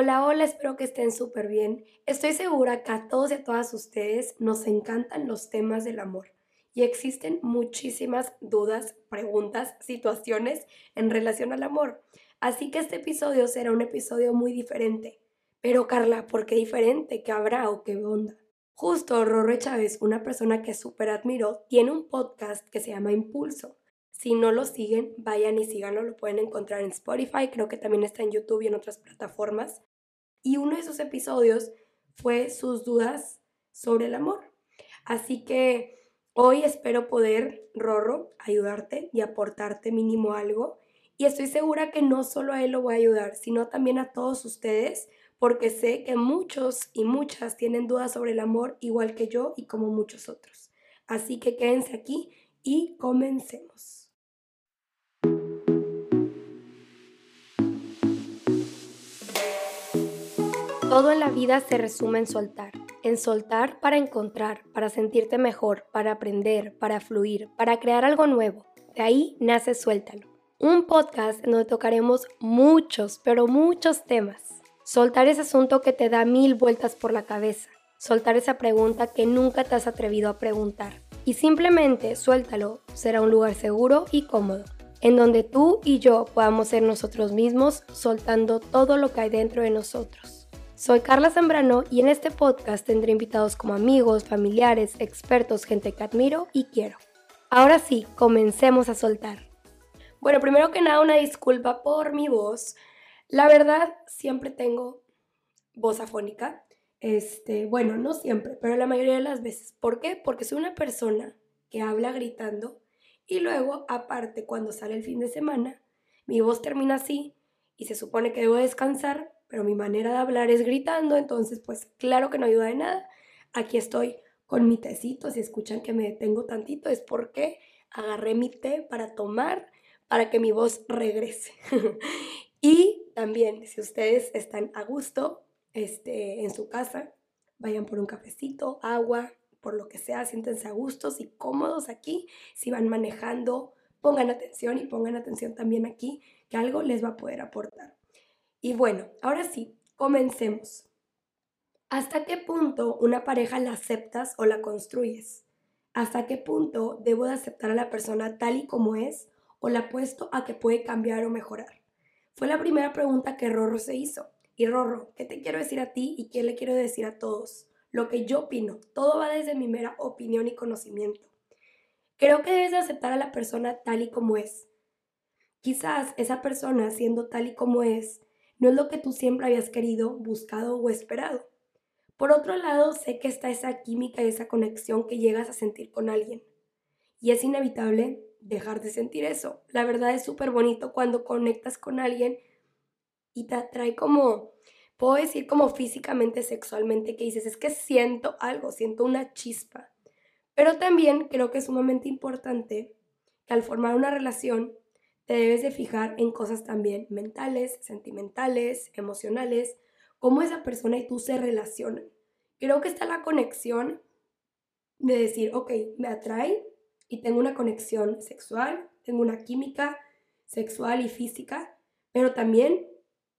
Hola, hola, espero que estén súper bien. Estoy segura que a todos y a todas ustedes nos encantan los temas del amor y existen muchísimas dudas, preguntas, situaciones en relación al amor. Así que este episodio será un episodio muy diferente. Pero Carla, ¿por qué diferente? ¿Qué habrá o qué onda? Justo Rorro Chávez, una persona que súper admiro, tiene un podcast que se llama Impulso. Si no lo siguen, vayan y síganlo, lo pueden encontrar en Spotify, creo que también está en YouTube y en otras plataformas. Y uno de esos episodios fue sus dudas sobre el amor. Así que hoy espero poder, Rorro, ayudarte y aportarte mínimo algo. Y estoy segura que no solo a él lo voy a ayudar, sino también a todos ustedes, porque sé que muchos y muchas tienen dudas sobre el amor, igual que yo y como muchos otros. Así que quédense aquí y comencemos. Todo en la vida se resume en soltar. En soltar para encontrar, para sentirte mejor, para aprender, para fluir, para crear algo nuevo. De ahí nace Suéltalo. Un podcast en donde tocaremos muchos, pero muchos temas. Soltar ese asunto que te da mil vueltas por la cabeza. Soltar esa pregunta que nunca te has atrevido a preguntar. Y simplemente suéltalo. Será un lugar seguro y cómodo en donde tú y yo podamos ser nosotros mismos soltando todo lo que hay dentro de nosotros. Soy Carla Zambrano y en este podcast tendré invitados como amigos, familiares, expertos, gente que admiro y quiero. Ahora sí, comencemos a soltar. Bueno, primero que nada, una disculpa por mi voz. La verdad, siempre tengo voz afónica. Este, bueno, no siempre, pero la mayoría de las veces. ¿Por qué? Porque soy una persona que habla gritando y luego, aparte, cuando sale el fin de semana, mi voz termina así y se supone que debo descansar, pero mi manera de hablar es gritando, entonces pues claro que no ayuda de nada. Aquí estoy con mi tecito, si escuchan que me detengo tantito es porque agarré mi té para tomar para que mi voz regrese. y también si ustedes están a gusto este, en su casa, vayan por un cafecito, agua, por lo que sea, siéntense a gustos y cómodos aquí. Si van manejando, pongan atención y pongan atención también aquí, que algo les va a poder aportar. Y bueno, ahora sí, comencemos. ¿Hasta qué punto una pareja la aceptas o la construyes? ¿Hasta qué punto debo de aceptar a la persona tal y como es o la apuesto a que puede cambiar o mejorar? Fue la primera pregunta que Rorro se hizo. Y Rorro, ¿qué te quiero decir a ti y qué le quiero decir a todos? Lo que yo opino, todo va desde mi mera opinión y conocimiento. Creo que debes de aceptar a la persona tal y como es. Quizás esa persona, siendo tal y como es, no es lo que tú siempre habías querido, buscado o esperado. Por otro lado, sé que está esa química y esa conexión que llegas a sentir con alguien. Y es inevitable dejar de sentir eso. La verdad es súper bonito cuando conectas con alguien y te atrae como, puedo decir como físicamente, sexualmente, que dices, es que siento algo, siento una chispa. Pero también creo que es sumamente importante que al formar una relación te debes de fijar en cosas también mentales, sentimentales, emocionales, cómo esa persona y tú se relacionan. Creo que está la conexión de decir, ok, me atrae y tengo una conexión sexual, tengo una química sexual y física, pero también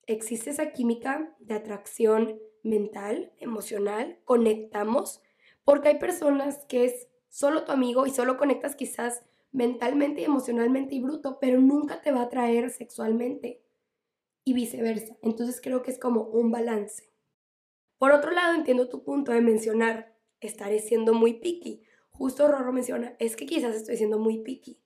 existe esa química de atracción mental, emocional, conectamos, porque hay personas que es solo tu amigo y solo conectas quizás mentalmente y emocionalmente y bruto, pero nunca te va a atraer sexualmente y viceversa. Entonces creo que es como un balance. Por otro lado, entiendo tu punto de mencionar, estaré siendo muy picky. Justo Rorro menciona, es que quizás estoy siendo muy picky.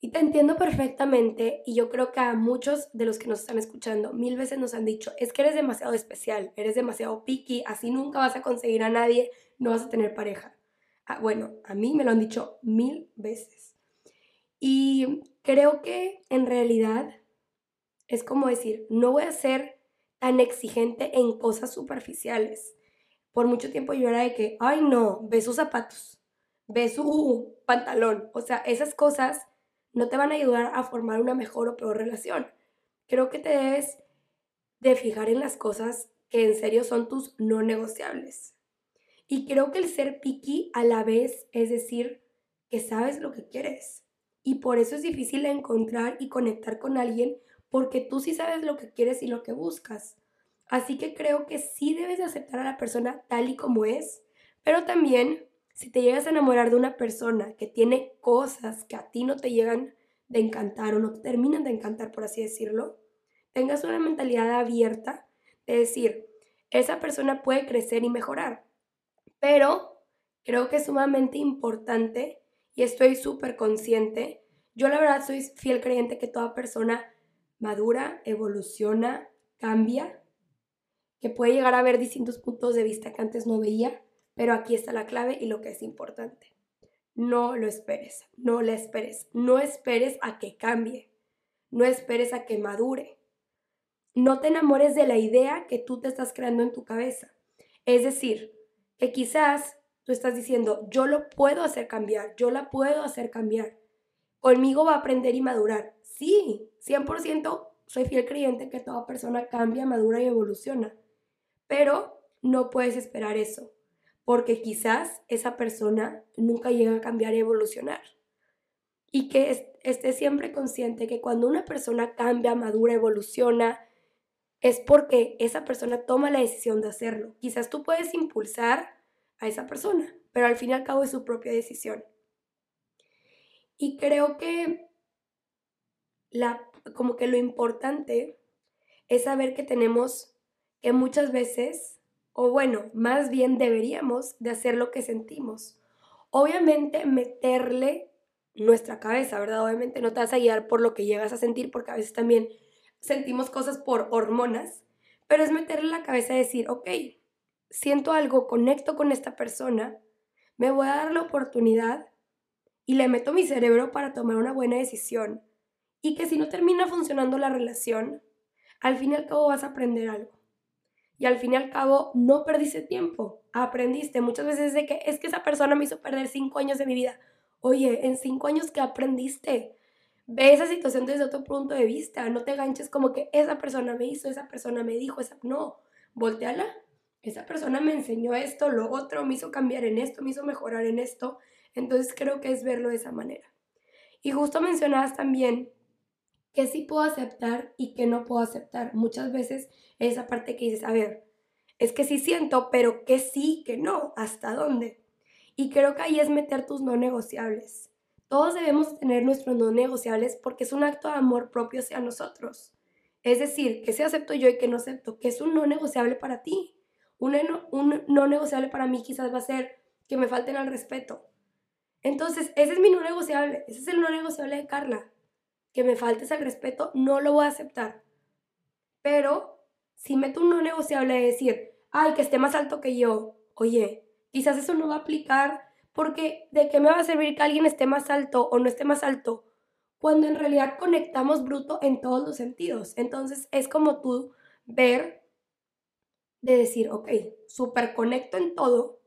Y te entiendo perfectamente y yo creo que a muchos de los que nos están escuchando mil veces nos han dicho, es que eres demasiado especial, eres demasiado picky, así nunca vas a conseguir a nadie, no vas a tener pareja. Ah, bueno, a mí me lo han dicho mil veces. Y creo que en realidad es como decir, no voy a ser tan exigente en cosas superficiales. Por mucho tiempo yo era de que, ay no, ve sus zapatos, ve su pantalón. O sea, esas cosas no te van a ayudar a formar una mejor o peor relación. Creo que te debes de fijar en las cosas que en serio son tus no negociables. Y creo que el ser picky a la vez es decir que sabes lo que quieres. Y por eso es difícil encontrar y conectar con alguien porque tú sí sabes lo que quieres y lo que buscas. Así que creo que sí debes aceptar a la persona tal y como es, pero también si te llegas a enamorar de una persona que tiene cosas que a ti no te llegan de encantar o no te terminan de encantar, por así decirlo, tengas una mentalidad abierta de decir, esa persona puede crecer y mejorar, pero creo que es sumamente importante y estoy súper consciente. Yo la verdad soy fiel creyente que toda persona madura, evoluciona, cambia, que puede llegar a ver distintos puntos de vista que antes no veía, pero aquí está la clave y lo que es importante. No lo esperes, no la esperes, no esperes a que cambie, no esperes a que madure. No te enamores de la idea que tú te estás creando en tu cabeza. Es decir, que quizás tú estás diciendo, yo lo puedo hacer cambiar, yo la puedo hacer cambiar. Conmigo va a aprender y madurar. Sí, 100% soy fiel creyente que toda persona cambia, madura y evoluciona. Pero no puedes esperar eso, porque quizás esa persona nunca llega a cambiar y evolucionar. Y que estés siempre consciente que cuando una persona cambia, madura, evoluciona, es porque esa persona toma la decisión de hacerlo. Quizás tú puedes impulsar a esa persona, pero al fin y al cabo es su propia decisión. Y creo que la, como que lo importante es saber que tenemos que muchas veces, o bueno, más bien deberíamos de hacer lo que sentimos. Obviamente meterle nuestra cabeza, ¿verdad? Obviamente no te vas a guiar por lo que llegas a sentir, porque a veces también sentimos cosas por hormonas, pero es meterle la cabeza y decir, ok, siento algo, conecto con esta persona, me voy a dar la oportunidad y le meto mi cerebro para tomar una buena decisión. Y que si no termina funcionando la relación, al fin y al cabo vas a aprender algo. Y al fin y al cabo no perdiste tiempo, aprendiste. Muchas veces de que es que esa persona me hizo perder cinco años de mi vida. Oye, en cinco años que aprendiste, ve esa situación desde otro punto de vista, no te ganches como que esa persona me hizo, esa persona me dijo, esa no, volteala. Esa persona me enseñó esto, lo otro, me hizo cambiar en esto, me hizo mejorar en esto. Entonces creo que es verlo de esa manera. Y justo mencionabas también que sí puedo aceptar y que no puedo aceptar. Muchas veces esa parte que dices, a ver, es que sí siento, pero que sí, que no, ¿hasta dónde? Y creo que ahí es meter tus no negociables. Todos debemos tener nuestros no negociables porque es un acto de amor propio hacia nosotros. Es decir, que se acepto yo y que no acepto, que es un no negociable para ti. Un no, negociable para mí quizás va a ser que me falten al respeto. Entonces, ese es mi no negociable, ese es el no negociable de Carla. Que me faltes al respeto, no lo voy a aceptar. Pero si meto un no negociable de decir, ay, que esté más alto que yo, oye, quizás eso no va a aplicar porque ¿de qué me va a servir que alguien esté más alto o no esté más alto? Cuando en realidad conectamos bruto en todos los sentidos. Entonces es como tú ver de decir, ok, super conecto en todo,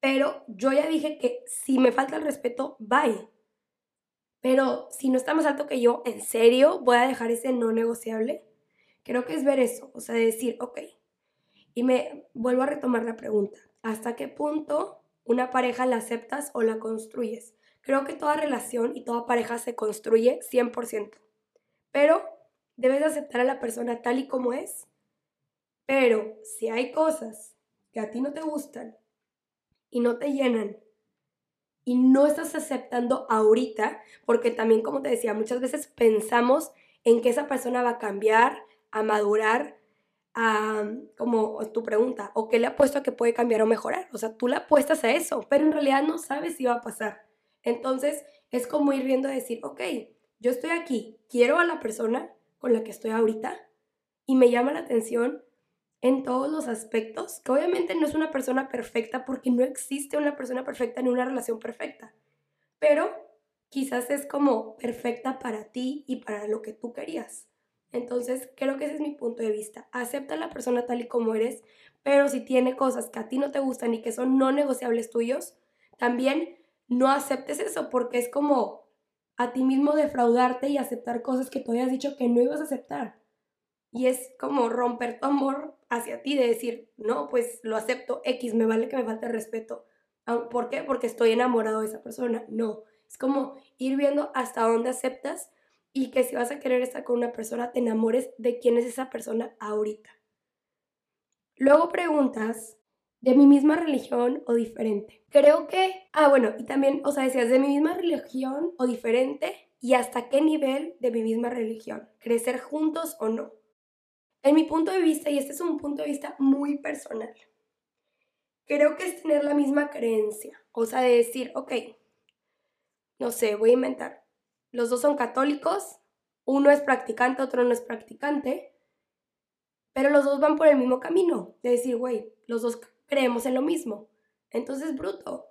pero yo ya dije que si me falta el respeto, bye. Pero si no está más alto que yo, ¿en serio voy a dejar ese no negociable? Creo que es ver eso, o sea, decir, ok. Y me vuelvo a retomar la pregunta. ¿Hasta qué punto una pareja la aceptas o la construyes. Creo que toda relación y toda pareja se construye 100%. Pero debes aceptar a la persona tal y como es. Pero si hay cosas que a ti no te gustan y no te llenan y no estás aceptando ahorita, porque también como te decía, muchas veces pensamos en que esa persona va a cambiar, a madurar, a, como tu pregunta, o qué le apuesto a que puede cambiar o mejorar. O sea, tú le apuestas a eso, pero en realidad no sabes si va a pasar. Entonces, es como ir viendo y decir, ok, yo estoy aquí, quiero a la persona con la que estoy ahorita y me llama la atención en todos los aspectos, que obviamente no es una persona perfecta porque no existe una persona perfecta ni una relación perfecta, pero quizás es como perfecta para ti y para lo que tú querías. Entonces, creo que ese es mi punto de vista. Acepta a la persona tal y como eres, pero si tiene cosas que a ti no te gustan y que son no negociables tuyos, también no aceptes eso porque es como a ti mismo defraudarte y aceptar cosas que tú habías dicho que no ibas a aceptar. Y es como romper tu amor hacia ti de decir, no, pues lo acepto, X, me vale que me falte respeto. ¿Por qué? Porque estoy enamorado de esa persona. No, es como ir viendo hasta dónde aceptas y que si vas a querer estar con una persona, te enamores de quién es esa persona ahorita. Luego preguntas de mi misma religión o diferente. Creo que, ah, bueno, y también, o sea, decías de mi misma religión o diferente y hasta qué nivel de mi misma religión, crecer juntos o no. En mi punto de vista, y este es un punto de vista muy personal, creo que es tener la misma creencia, o sea, de decir, ok, no sé, voy a inventar, los dos son católicos, uno es practicante, otro no es practicante, pero los dos van por el mismo camino, de decir, güey, los dos creemos en lo mismo. Entonces, bruto,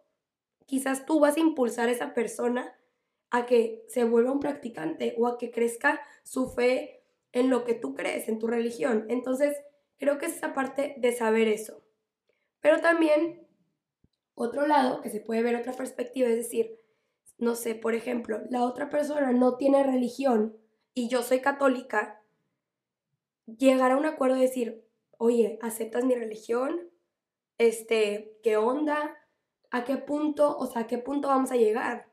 quizás tú vas a impulsar a esa persona a que se vuelva un practicante o a que crezca su fe en lo que tú crees, en tu religión. Entonces, creo que es esa parte de saber eso. Pero también, otro lado, que se puede ver otra perspectiva, es decir, no sé, por ejemplo, la otra persona no tiene religión y yo soy católica, llegar a un acuerdo y decir, oye, ¿aceptas mi religión? Este, ¿qué onda? ¿A qué punto? O sea, ¿a qué punto vamos a llegar?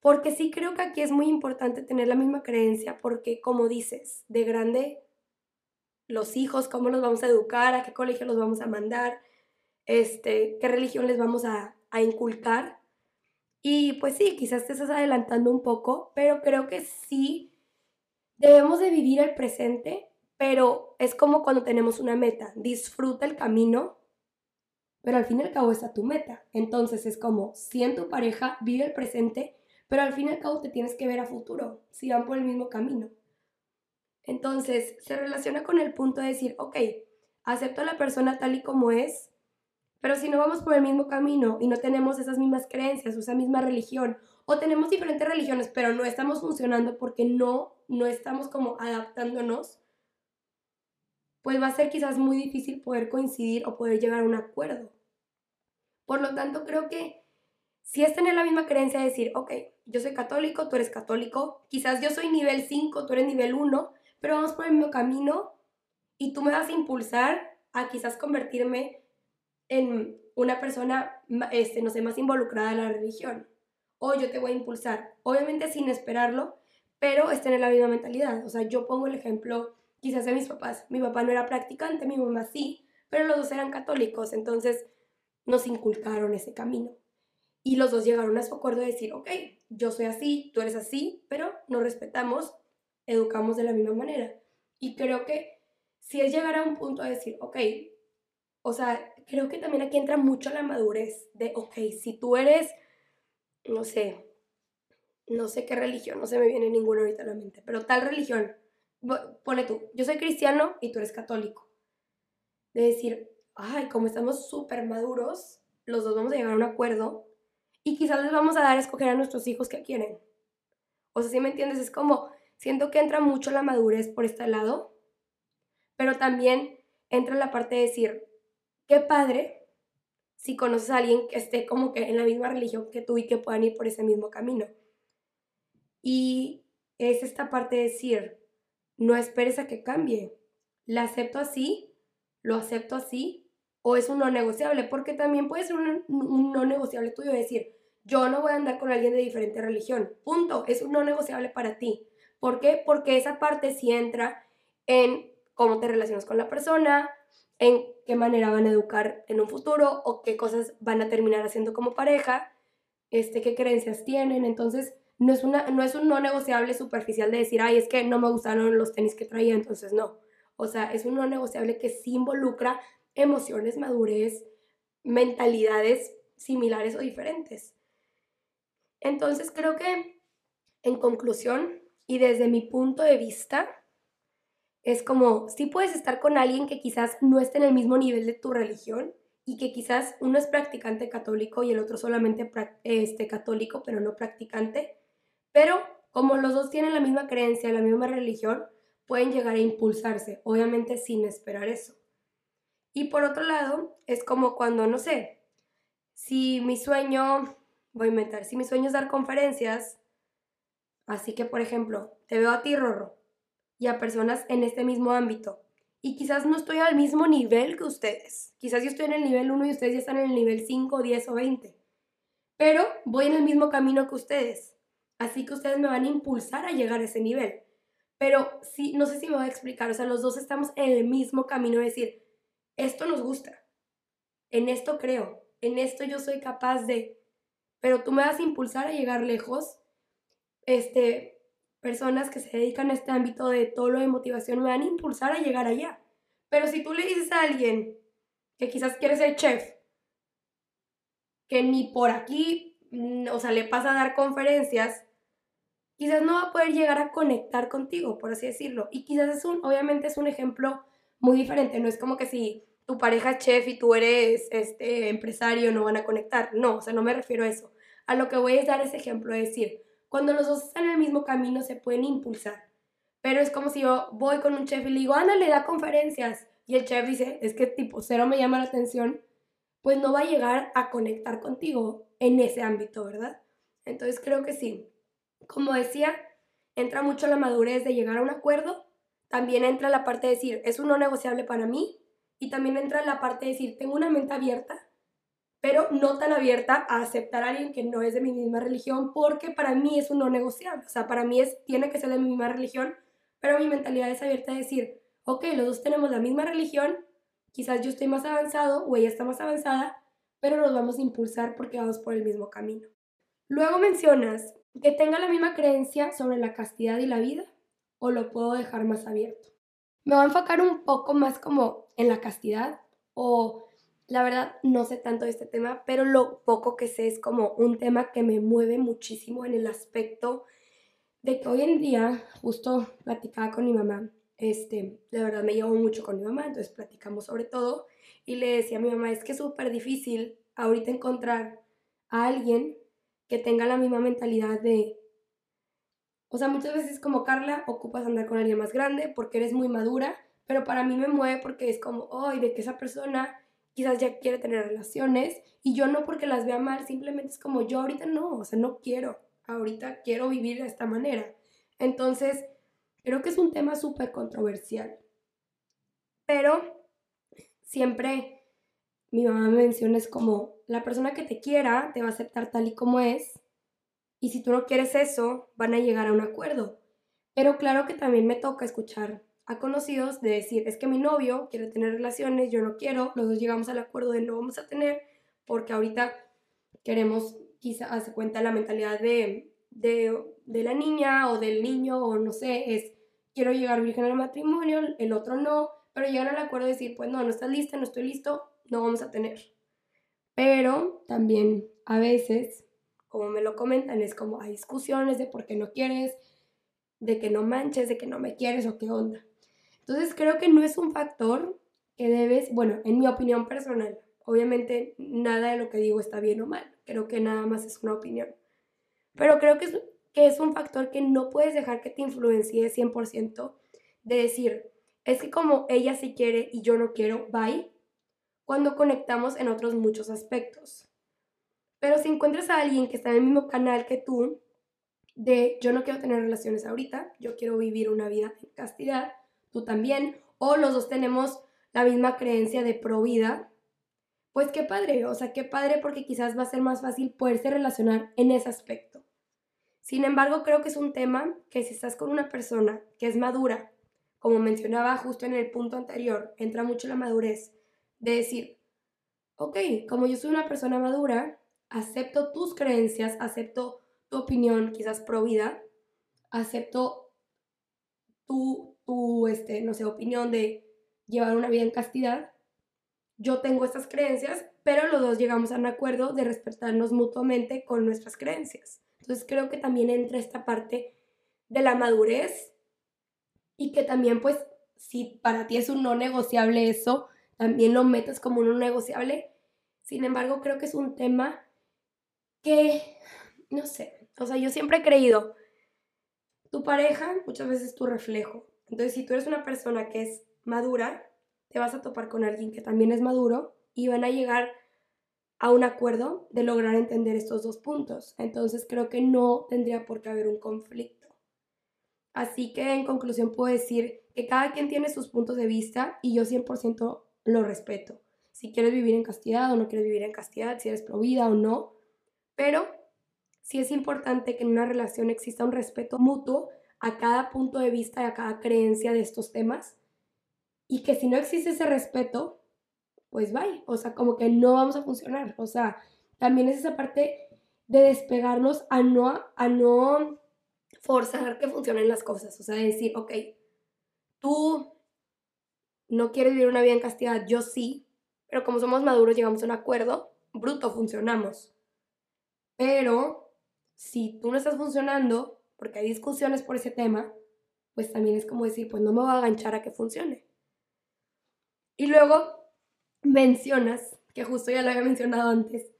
Porque sí creo que aquí es muy importante tener la misma creencia, porque como dices, de grande, los hijos, cómo los vamos a educar, a qué colegio los vamos a mandar, este, qué religión les vamos a, a inculcar. Y pues sí, quizás te estás adelantando un poco, pero creo que sí debemos de vivir el presente, pero es como cuando tenemos una meta, disfruta el camino, pero al fin y al cabo está tu meta. Entonces es como, si en tu pareja vive el presente, pero al fin y al cabo te tienes que ver a futuro, si van por el mismo camino. Entonces, se relaciona con el punto de decir, ok, acepto a la persona tal y como es, pero si no vamos por el mismo camino y no tenemos esas mismas creencias esa misma religión, o tenemos diferentes religiones, pero no estamos funcionando porque no, no estamos como adaptándonos, pues va a ser quizás muy difícil poder coincidir o poder llegar a un acuerdo. Por lo tanto, creo que si es tener la misma creencia de decir, ok, yo soy católico, tú eres católico, quizás yo soy nivel 5, tú eres nivel 1, pero vamos por el mismo camino y tú me vas a impulsar a quizás convertirme en una persona, este, no sé, más involucrada en la religión. O yo te voy a impulsar, obviamente sin esperarlo, pero es tener la misma mentalidad. O sea, yo pongo el ejemplo quizás de mis papás. Mi papá no era practicante, mi mamá sí, pero los dos eran católicos, entonces nos inculcaron ese camino. Y los dos llegaron a su acuerdo de decir, ok, yo soy así, tú eres así, pero nos respetamos, educamos de la misma manera. Y creo que si es llegar a un punto de decir, ok, o sea, creo que también aquí entra mucho la madurez de, ok, si tú eres, no sé, no sé qué religión, no se me viene ninguna ahorita a la mente, pero tal religión, pone tú, yo soy cristiano y tú eres católico. De decir, ay, como estamos súper maduros, los dos vamos a llegar a un acuerdo y quizás les vamos a dar a escoger a nuestros hijos que quieren. O sea, si me entiendes, es como, siento que entra mucho la madurez por este lado, pero también entra la parte de decir, qué padre si conoces a alguien que esté como que en la misma religión que tú y que puedan ir por ese mismo camino. Y es esta parte de decir, no esperes a que cambie. La acepto así, lo acepto así, o es un no negociable, porque también puede ser un, no negociable tuyo decir, yo no voy a andar con alguien de diferente religión, punto, es un no negociable para ti. ¿Por qué? Porque esa parte sí entra en cómo te relacionas con la persona, en qué manera van a educar en un futuro o qué cosas van a terminar haciendo como pareja, este, qué creencias tienen, entonces no es, una, no es un no negociable superficial de decir, ay, es que no me gustaron los tenis que traía, entonces no. O sea, es un no negociable que sí involucra emociones, madurez, mentalidades similares o diferentes. Entonces creo que en conclusión y desde mi punto de vista, es como, si puedes estar con alguien que quizás no esté en el mismo nivel de tu religión y que quizás uno es practicante católico y el otro solamente este, católico pero no practicante, pero como los dos tienen la misma creencia, la misma religión, pueden llegar a impulsarse, obviamente sin esperar eso. Y por otro lado, es como cuando, no sé, si mi sueño, voy a inventar, si mi sueño es dar conferencias, así que, por ejemplo, te veo a ti, Rorro, y a personas en este mismo ámbito, y quizás no estoy al mismo nivel que ustedes, quizás yo estoy en el nivel 1 y ustedes ya están en el nivel 5, 10 o 20, pero voy en el mismo camino que ustedes. Así que ustedes me van a impulsar a llegar a ese nivel. Pero sí, no sé si me voy a explicar, o sea, los dos estamos en el mismo camino de decir, esto nos gusta, en esto creo, en esto yo soy capaz de, pero tú me vas a impulsar a llegar lejos. Este, personas que se dedican a este ámbito de todo lo de motivación me van a impulsar a llegar allá. Pero si tú le dices a alguien que quizás quiere ser chef, que ni por aquí, mm, o sea, le pasa a dar conferencias, quizás no va a poder llegar a conectar contigo, por así decirlo. Y quizás es un, obviamente es un ejemplo muy diferente, no es como que si tu pareja es chef y tú eres este, empresario no van a conectar, no, o sea, no me refiero a eso. A lo que voy es dar ese ejemplo, de decir, cuando los dos están en el mismo camino se pueden impulsar, pero es como si yo voy con un chef y le digo, ándale, da conferencias, y el chef dice, es que tipo cero me llama la atención, pues no va a llegar a conectar contigo en ese ámbito, ¿verdad? Entonces creo que sí, como decía, entra mucho la madurez de llegar a un acuerdo, también entra la parte de decir, es un no negociable para mí, y también entra la parte de decir, tengo una mente abierta, pero no tan abierta a aceptar a alguien que no es de mi misma religión, porque para mí es un no negociable, o sea, para mí es, tiene que ser de mi misma religión, pero mi mentalidad es abierta a decir, ok, los dos tenemos la misma religión, quizás yo estoy más avanzado o ella está más avanzada, pero nos vamos a impulsar porque vamos por el mismo camino. Luego mencionas que tenga la misma creencia sobre la castidad y la vida o lo puedo dejar más abierto. Me voy a enfocar un poco más como en la castidad o la verdad no sé tanto de este tema, pero lo poco que sé es como un tema que me mueve muchísimo en el aspecto de que hoy en día, justo platicaba con mi mamá, este, de verdad me llevo mucho con mi mamá, entonces platicamos sobre todo y le decía a mi mamá, es que es súper difícil ahorita encontrar a alguien que tenga la misma mentalidad de... O sea, muchas veces como Carla, ocupas andar con alguien más grande porque eres muy madura, pero para mí me mueve porque es como, ay, de que esa persona quizás ya quiere tener relaciones y yo no porque las vea mal, simplemente es como yo ahorita no, o sea, no quiero, ahorita quiero vivir de esta manera. Entonces, creo que es un tema súper controversial. Pero siempre mi mamá me menciona es como la persona que te quiera te va a aceptar tal y como es y si tú no quieres eso van a llegar a un acuerdo. Pero claro que también me toca escuchar a conocidos de decir, es que mi novio quiere tener relaciones, yo no quiero, los dos llegamos al acuerdo de no vamos a tener porque ahorita queremos quizá hace cuenta la mentalidad de, de, de la niña o del niño o no sé, es quiero llegar virgen al matrimonio, el otro no, pero llegan al acuerdo de decir, pues no, no estás lista, no estoy listo, no vamos a tener. Pero también a veces, como me lo comentan, es como hay discusiones de por qué no quieres, de que no manches, de que no me quieres o qué onda. Entonces creo que no es un factor que debes, bueno, en mi opinión personal, obviamente nada de lo que digo está bien o mal, creo que nada más es una opinión. Pero creo que es, que es un factor que no puedes dejar que te influencie 100% de decir, es que como ella sí quiere y yo no quiero, bye, cuando conectamos en otros muchos aspectos. Pero si encuentras a alguien que está en el mismo canal que tú, de yo no quiero tener relaciones ahorita, yo quiero vivir una vida en castidad, tú también, o los dos tenemos la misma creencia de pro vida, pues qué padre, o sea, qué padre porque quizás va a ser más fácil poderse relacionar en ese aspecto. Sin embargo, creo que es un tema que si estás con una persona que es madura, como mencionaba justo en el punto anterior, entra mucho la madurez, de decir, ok, como yo soy una persona madura, acepto tus creencias, acepto tu opinión, quizás pro vida, acepto tu, tu, este, no sé, opinión de llevar una vida en castidad. Yo tengo estas creencias, pero los dos llegamos a un acuerdo de respetarnos mutuamente con nuestras creencias. Entonces creo que también entra esta parte de la madurez y que también pues si para ti es un no negociable eso, también lo metes como un negociable. Sin embargo, creo que es un tema que, no sé, o sea, yo siempre he creído, tu pareja muchas veces es tu reflejo. Entonces, si tú eres una persona que es madura, te vas a topar con alguien que también es maduro y van a llegar a un acuerdo de lograr entender estos dos puntos. Entonces, creo que no tendría por qué haber un conflicto. Así que, en conclusión, puedo decir que cada quien tiene sus puntos de vista y yo 100% lo respeto. Si quieres vivir en castidad o no quieres vivir en castidad, si eres provida o no. Pero sí es importante que en una relación exista un respeto mutuo a cada punto de vista y a cada creencia de estos temas. Y que si no existe ese respeto, pues bye. O sea, como que no vamos a funcionar. O sea, también es esa parte de despegarnos a no, a no forzar que funcionen las cosas. O sea, decir, ok, tú no quieres vivir una vida en castidad, yo sí, pero como somos maduros llegamos a un acuerdo, bruto, funcionamos. Pero si tú no estás funcionando, porque hay discusiones por ese tema, pues también es como decir, pues no me voy a aganchar a que funcione. Y luego mencionas, que justo ya lo había mencionado antes,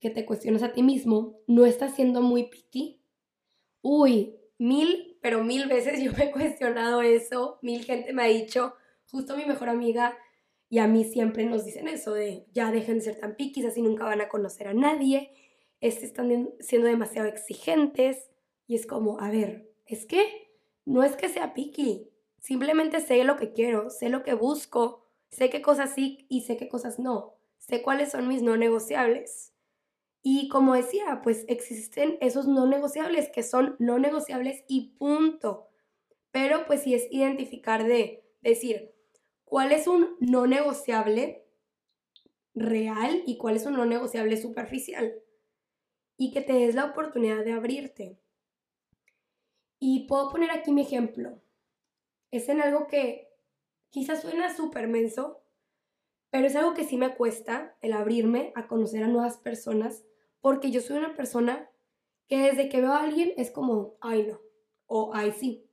que te cuestionas a ti mismo, no estás siendo muy picky. Uy, mil, pero mil veces yo me he cuestionado eso, mil gente me ha dicho, justo mi mejor amiga y a mí siempre nos dicen eso de ya dejen de ser tan piquis, así nunca van a conocer a nadie, este, están siendo demasiado exigentes y es como, a ver, es que no es que sea piqui, simplemente sé lo que quiero, sé lo que busco, sé qué cosas sí y sé qué cosas no, sé cuáles son mis no negociables. Y como decía, pues existen esos no negociables que son no negociables y punto. Pero pues sí es identificar de decir, cuál es un no negociable real y cuál es un no negociable superficial. Y que te des la oportunidad de abrirte. Y puedo poner aquí mi ejemplo. Es en algo que quizás suena súper menso, pero es algo que sí me cuesta el abrirme a conocer a nuevas personas, porque yo soy una persona que desde que veo a alguien es como, ay no, o ay sí.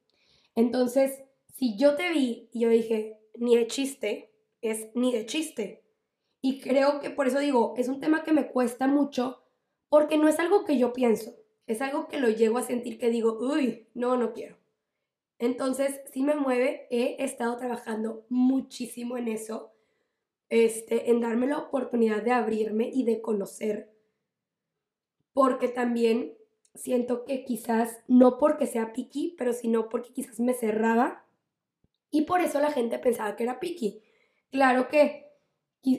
Entonces, si yo te vi y yo dije, ni de chiste, es ni de chiste. Y creo que por eso digo, es un tema que me cuesta mucho porque no es algo que yo pienso, es algo que lo llego a sentir que digo, uy, no, no quiero. Entonces, sí me mueve, he estado trabajando muchísimo en eso, este, en darme la oportunidad de abrirme y de conocer, porque también siento que quizás, no porque sea piqui, pero sino porque quizás me cerraba y por eso la gente pensaba que era piqui. Claro que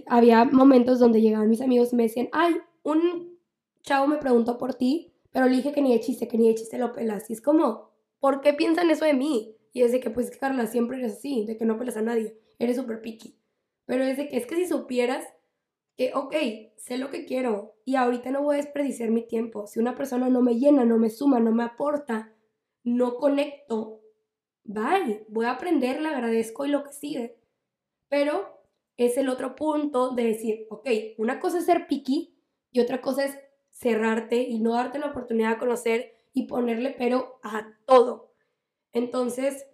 había momentos donde llegaban mis amigos y me decían, ay, un chavo me preguntó por ti, pero le que ni de chiste, que ni de chiste lo pelas. Y es como, ¿por qué piensan eso de mí? Y es de que, pues, Carla, siempre eres así, de que no pelas a nadie, eres súper piqui. Pero es de que, es que si supieras que, ok, sé lo que quiero y ahorita no voy a desperdiciar mi tiempo. Si una persona no me llena, no me suma, no me aporta, no conecto, bye, voy a aprender, le agradezco y lo que sigue. Pero es el otro punto de decir, ok, una cosa es ser picky y otra cosa es cerrarte y no darte la oportunidad de conocer y ponerle pero a todo. Entonces,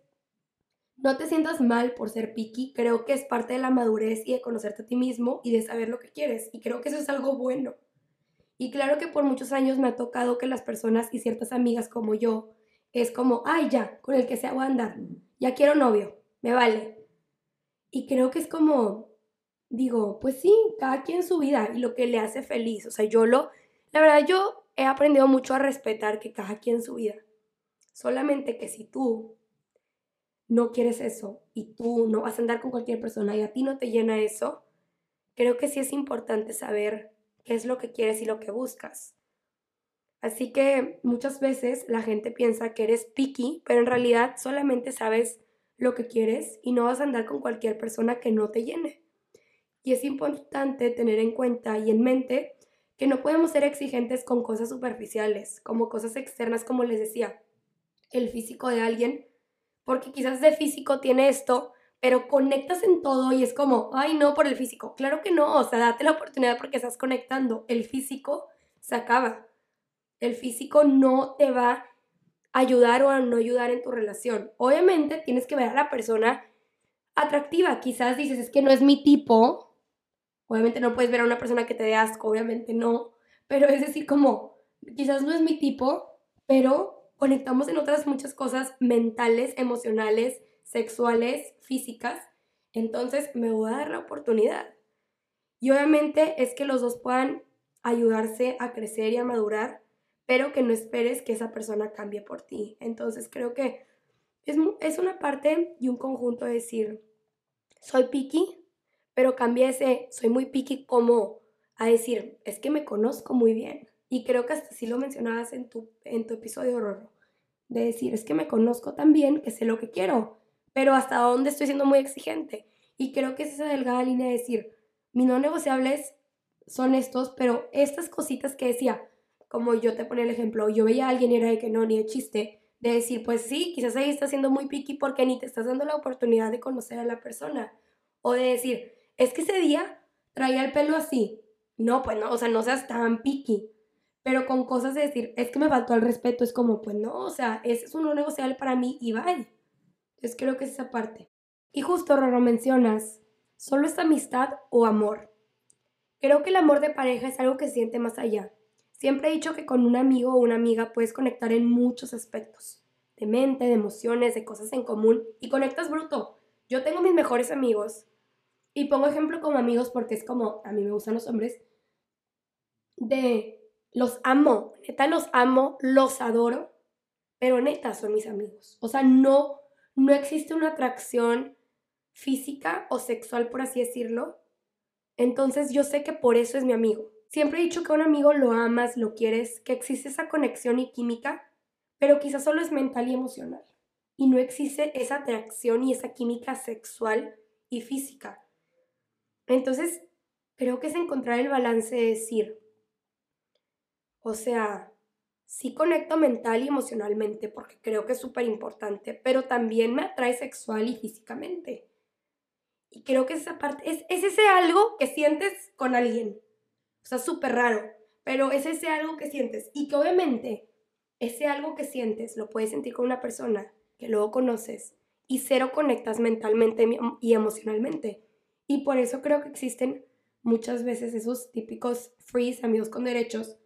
no te sientas mal por ser picky, creo que es parte de la madurez y de conocerte a ti mismo y de saber lo que quieres. Y creo que eso es algo bueno. Y claro que por muchos años me ha tocado que las personas y ciertas amigas como yo es como, ay, ya, con el que sea voy a andar, ya quiero novio, me vale. Y creo que es como, digo, pues sí, cada quien su vida y lo que le hace feliz. O sea, yo lo, la verdad, yo he aprendido mucho a respetar que cada quien su vida. Solamente que si tú no quieres eso y tú no vas a andar con cualquier persona y a ti no te llena eso, creo que sí es importante saber qué es lo que quieres y lo que buscas. Así que muchas veces la gente piensa que eres picky, pero en realidad solamente sabes lo que quieres y no vas a andar con cualquier persona que no te llene. Y es importante tener en cuenta y en mente que no podemos ser exigentes con cosas superficiales, como cosas externas, como les decía, el físico de alguien, porque quizás de físico tiene esto, pero conectas en todo y es como, ay, no, por el físico. Claro que no, o sea, date la oportunidad porque estás conectando. El físico se acaba. El físico no te va a ayudar o a no ayudar en tu relación. Obviamente tienes que ver a la persona atractiva. Quizás dices, es que no es mi tipo. Obviamente no puedes ver a una persona que te dé asco, obviamente no. Pero es decir, como, quizás no es mi tipo, pero conectamos en otras muchas cosas mentales, emocionales, sexuales, físicas. Entonces me voy a dar la oportunidad. Y obviamente es que los dos puedan ayudarse a crecer y a madurar pero que no esperes que esa persona cambie por ti. Entonces creo que es, es una parte y un conjunto de decir, soy picky, pero cambie ese, soy muy picky como a decir, es que me conozco muy bien Y creo que hasta sí lo mencionabas en tu, en tu episodio, Rorro, de decir, es que me conozco tan bien que sé lo que quiero, pero hasta dónde estoy siendo muy exigente. Y creo que es esa delgada línea de decir, mis no negociables son estos, pero estas cositas que decía, como yo te ponía el ejemplo, yo veía a alguien y era de que no, ni de chiste, de decir, pues sí, quizás ahí está siendo muy picky porque ni te estás dando la oportunidad de conocer a la persona. O de decir, es que ese día traía el pelo así. No, pues no, o sea, no seas tan picky. Pero con cosas de decir, es que me faltó el respeto, es como, pues no, o sea, ese es un no negociable para mí y bye. Entonces creo que es esa parte. Y justo, Roro, mencionas, ¿solo es amistad o amor? Creo que el amor de pareja es algo que siente más allá. Siempre he dicho que con un amigo o una amiga puedes conectar en muchos aspectos. De mente, de emociones, de cosas en común. Y conectas bruto. Yo tengo mis mejores amigos y pongo ejemplo como amigos porque es como, a mí me gustan los hombres, de los amo, neta los amo, los adoro, pero neta son mis amigos. O sea, no, no existe una atracción física o sexual, por así decirlo. Entonces yo sé que por eso es mi amigo. Siempre he dicho que a un amigo lo amas, lo quieres, que existe esa conexión y química, pero quizás solo es mental y emocional. Y no existe esa atracción y esa química sexual y física. Entonces, creo que es encontrar el balance de decir, o sea, sí conecto mental y emocionalmente porque creo que es súper importante, pero también me atrae sexual y físicamente. Y creo que esa parte es, es ese algo que sientes con alguien. O sea, súper raro, pero es ese algo que sientes. Y que obviamente ese algo que sientes lo puedes sentir con una persona que luego conoces y cero conectas mentalmente y emocionalmente. Y por eso creo que existen muchas veces esos típicos frees, amigos con derechos,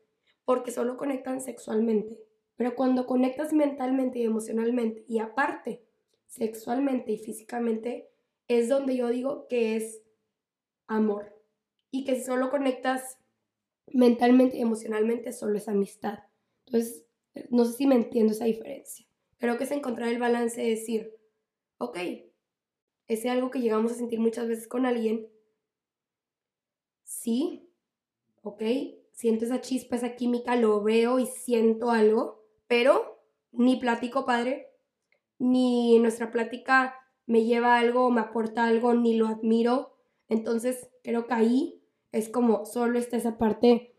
porque solo conectan sexualmente. Pero cuando conectas mentalmente y emocionalmente, y aparte, sexualmente y físicamente, es donde yo digo que es amor. Y que si solo conectas mentalmente y emocionalmente, solo es amistad. Entonces, no sé si me entiendo esa diferencia. Creo que es encontrar el balance de decir, ok, ese algo que llegamos a sentir muchas veces con alguien, sí, ok, siento esa chispa, esa química, lo veo y siento algo, pero ni platico padre, ni nuestra plática me lleva algo, me aporta algo, ni lo admiro. Entonces creo que ahí es como solo está esa parte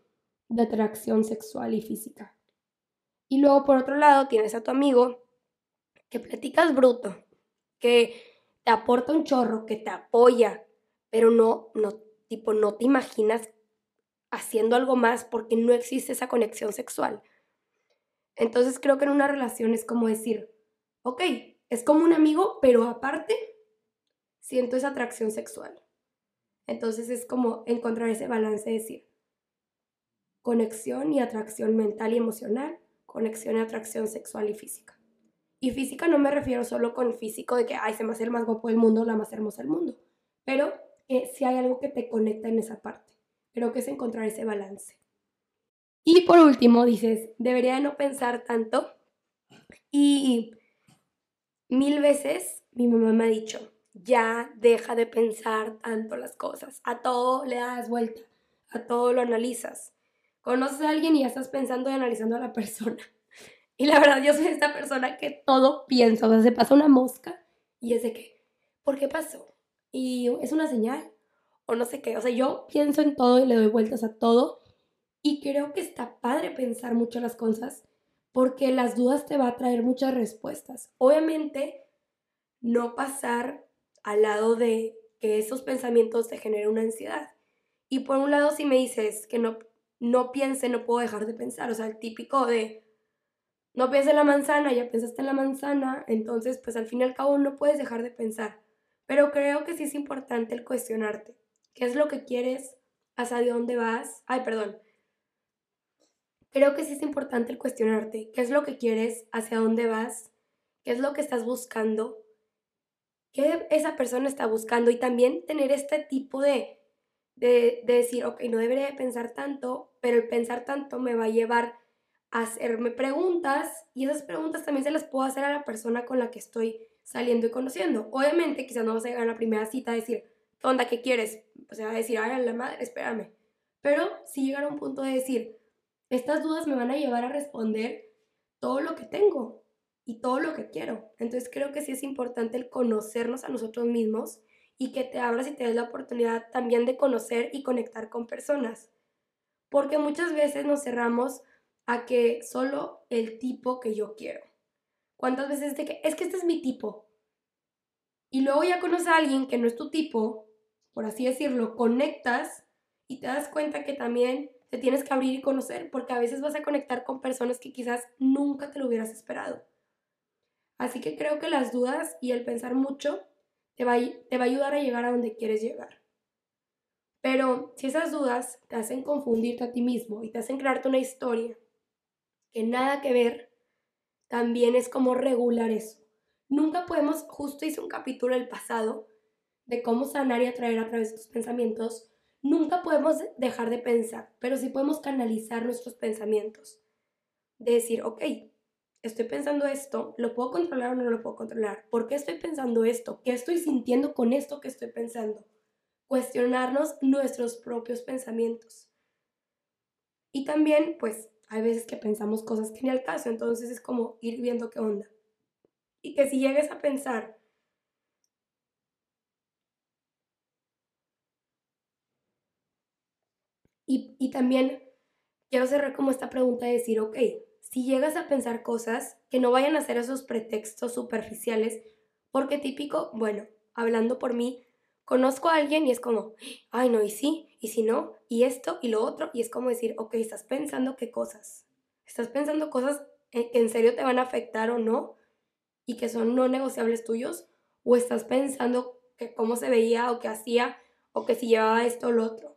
de atracción sexual y física. Y luego por otro lado tienes a tu amigo que platicas bruto, que aporta un chorro, que te apoya, pero no, no, tipo, no te imaginas haciendo algo más porque no existe esa conexión sexual. Entonces creo que en una relación es como decir, ok, es como un amigo, pero aparte siento esa atracción sexual. Entonces es como encontrar ese balance, decir, conexión y atracción mental y emocional, conexión y atracción sexual y física. Y física no me refiero solo con físico de que, ay, se me hace el más guapo del mundo, la más hermosa del mundo. Pero eh, si hay algo que te conecta en esa parte. Creo que es encontrar ese balance. Y por último, dices, debería no pensar tanto. Y mil veces mi mamá me ha dicho, ya deja de pensar tanto las cosas. A todo le das vuelta, a todo lo analizas. Conoces a alguien y ya estás pensando y analizando a la persona. Y la verdad, yo soy esta persona que todo piensa, o sea, se pasa una mosca y es de que, ¿por qué pasó? Y es una señal, o no sé qué, o sea, yo pienso en todo y le doy vueltas a todo y creo que está padre pensar mucho las cosas porque las dudas te va a traer muchas respuestas. Obviamente, no pasar al lado de que esos pensamientos te generen una ansiedad. Y por un lado, si me dices que no, no piense, no puedo dejar de pensar, o sea, el típico de no pienses en la manzana, ya pensaste en la manzana, entonces pues al fin y al cabo no puedes dejar de pensar. Pero creo que sí es importante el cuestionarte. ¿Qué es lo que quieres? ¿Hacia dónde vas? Ay, perdón. Creo que sí es importante el cuestionarte. ¿Qué es lo que quieres? ¿Hacia dónde vas? ¿Qué es lo que estás buscando? ¿Qué esa persona está buscando? Y también tener este tipo de, de, de decir, ok, no debería de pensar tanto, pero el pensar tanto me va a llevar hacerme preguntas y esas preguntas también se las puedo hacer a la persona con la que estoy saliendo y conociendo. Obviamente, quizás no vas a llegar a la primera cita a decir, onda, ¿qué quieres? O sea, a decir, ay, la madre, espérame. Pero si llegar a un punto de decir, estas dudas me van a llevar a responder todo lo que tengo y todo lo que quiero. Entonces creo que sí es importante el conocernos a nosotros mismos y que te abras y te des la oportunidad también de conocer y conectar con personas. Porque muchas veces nos cerramos a que solo el tipo que yo quiero. ¿Cuántas veces de que es que este es mi tipo? Y luego ya conoces a alguien que no es tu tipo, por así decirlo, conectas y te das cuenta que también te tienes que abrir y conocer, porque a veces vas a conectar con personas que quizás nunca te lo hubieras esperado. Así que creo que las dudas y el pensar mucho te va, te va a ayudar a llegar a donde quieres llegar. Pero si esas dudas te hacen confundirte a ti mismo y te hacen crearte una historia que nada que ver, también es como regular eso. Nunca podemos, justo hice un capítulo del pasado de cómo sanar y atraer a través de tus pensamientos, nunca podemos dejar de pensar, pero sí podemos canalizar nuestros pensamientos. De decir, ok, estoy pensando esto, ¿lo puedo controlar o no lo puedo controlar? ¿Por qué estoy pensando esto? ¿Qué estoy sintiendo con esto que estoy pensando? Cuestionarnos nuestros propios pensamientos. Y también, pues, hay veces que pensamos cosas que ni al caso, entonces es como ir viendo qué onda. Y que si llegues a pensar, y, y también quiero cerrar como esta pregunta de decir, ok, si llegas a pensar cosas, que no vayan a ser esos pretextos superficiales, porque típico, bueno, hablando por mí, conozco a alguien y es como, ay no, y sí, y si no, y esto y lo otro, y es como decir, ok, estás pensando qué cosas, estás pensando cosas que en serio te van a afectar o no, y que son no negociables tuyos, o estás pensando que cómo se veía o qué hacía, o que si llevaba esto o lo otro.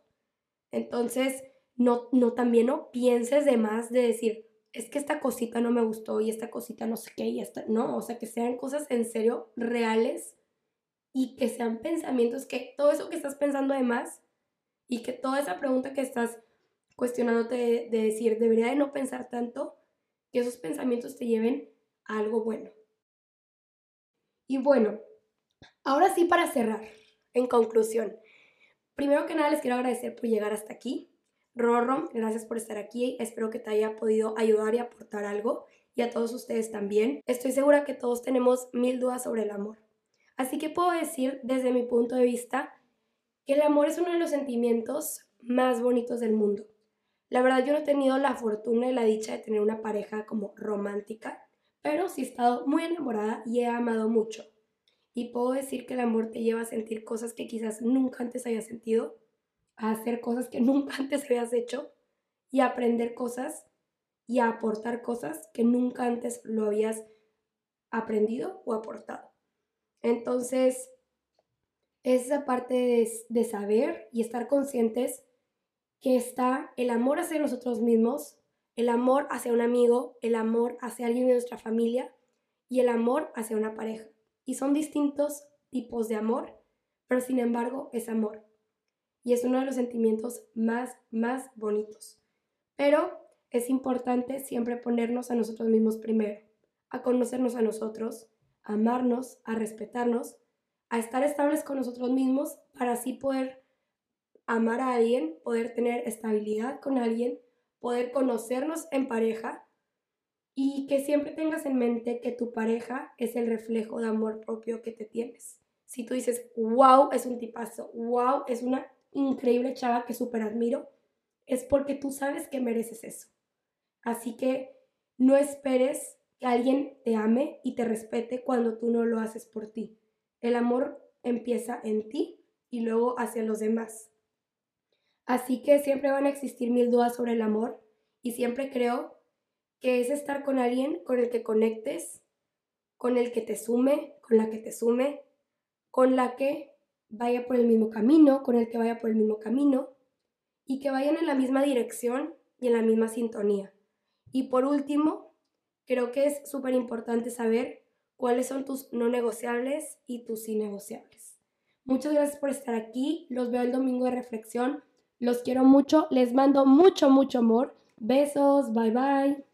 Entonces, no, no también no pienses de más de decir, es que esta cosita no me gustó y esta cosita no sé qué y esta, no, o sea, que sean cosas en serio reales y que sean pensamientos que todo eso que estás pensando además y que toda esa pregunta que estás cuestionándote de, de decir, debería de no pensar tanto, que esos pensamientos te lleven a algo bueno. Y bueno, ahora sí para cerrar, en conclusión, primero que nada les quiero agradecer por llegar hasta aquí. Rorro, gracias por estar aquí, espero que te haya podido ayudar y aportar algo y a todos ustedes también. Estoy segura que todos tenemos mil dudas sobre el amor. Así que puedo decir desde mi punto de vista que el amor es uno de los sentimientos más bonitos del mundo. La verdad yo no he tenido la fortuna y la dicha de tener una pareja como romántica, pero sí he estado muy enamorada y he amado mucho. Y puedo decir que el amor te lleva a sentir cosas que quizás nunca antes hayas sentido, a hacer cosas que nunca antes habías hecho y a aprender cosas y a aportar cosas que nunca antes lo habías aprendido o aportado. Entonces, esa parte de, saber y estar conscientes que está el amor hacia nosotros mismos, el amor hacia un amigo, el amor hacia alguien de nuestra familia y el amor hacia una pareja. Y son distintos tipos de amor, pero sin embargo es amor. Y es uno de los sentimientos más, más bonitos. Pero es importante siempre ponernos a nosotros mismos primero, a conocernos a nosotros, amarnos, a respetarnos a estar estables con nosotros mismos para así poder amar a alguien, poder tener estabilidad con alguien, poder conocernos en pareja y que siempre tengas en mente que tu pareja es el reflejo de amor propio que te tienes. Si tú dices, wow, es un tipazo, wow, es una increíble chava que súper admiro, es porque tú sabes que mereces eso. Así que no esperes que alguien te ame y te respete cuando tú no lo haces por ti. El amor empieza en ti y luego hacia los demás. Así que siempre van a existir mil dudas sobre el amor y siempre creo que es estar con alguien con el que conectes, con el que te sume, con la que te sume, con la que vaya por el mismo camino, con el que vaya por el mismo camino y que vayan en la misma dirección y en la misma sintonía. Y por último, creo que es súper importante saber cuáles son tus no negociables y tus innegociables. Muchas gracias por estar aquí. Los veo el domingo de reflexión. Los quiero mucho. Les mando mucho, mucho amor. Besos. Bye bye.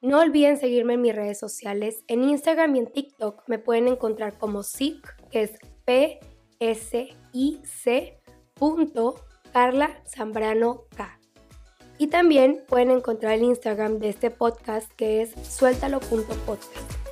No olviden seguirme en mis redes sociales. En Instagram y en TikTok me pueden encontrar como SIC, que es P-S-I-C. Carla Zambrano K. Y también pueden encontrar el Instagram de este podcast que es suéltalo.podcast.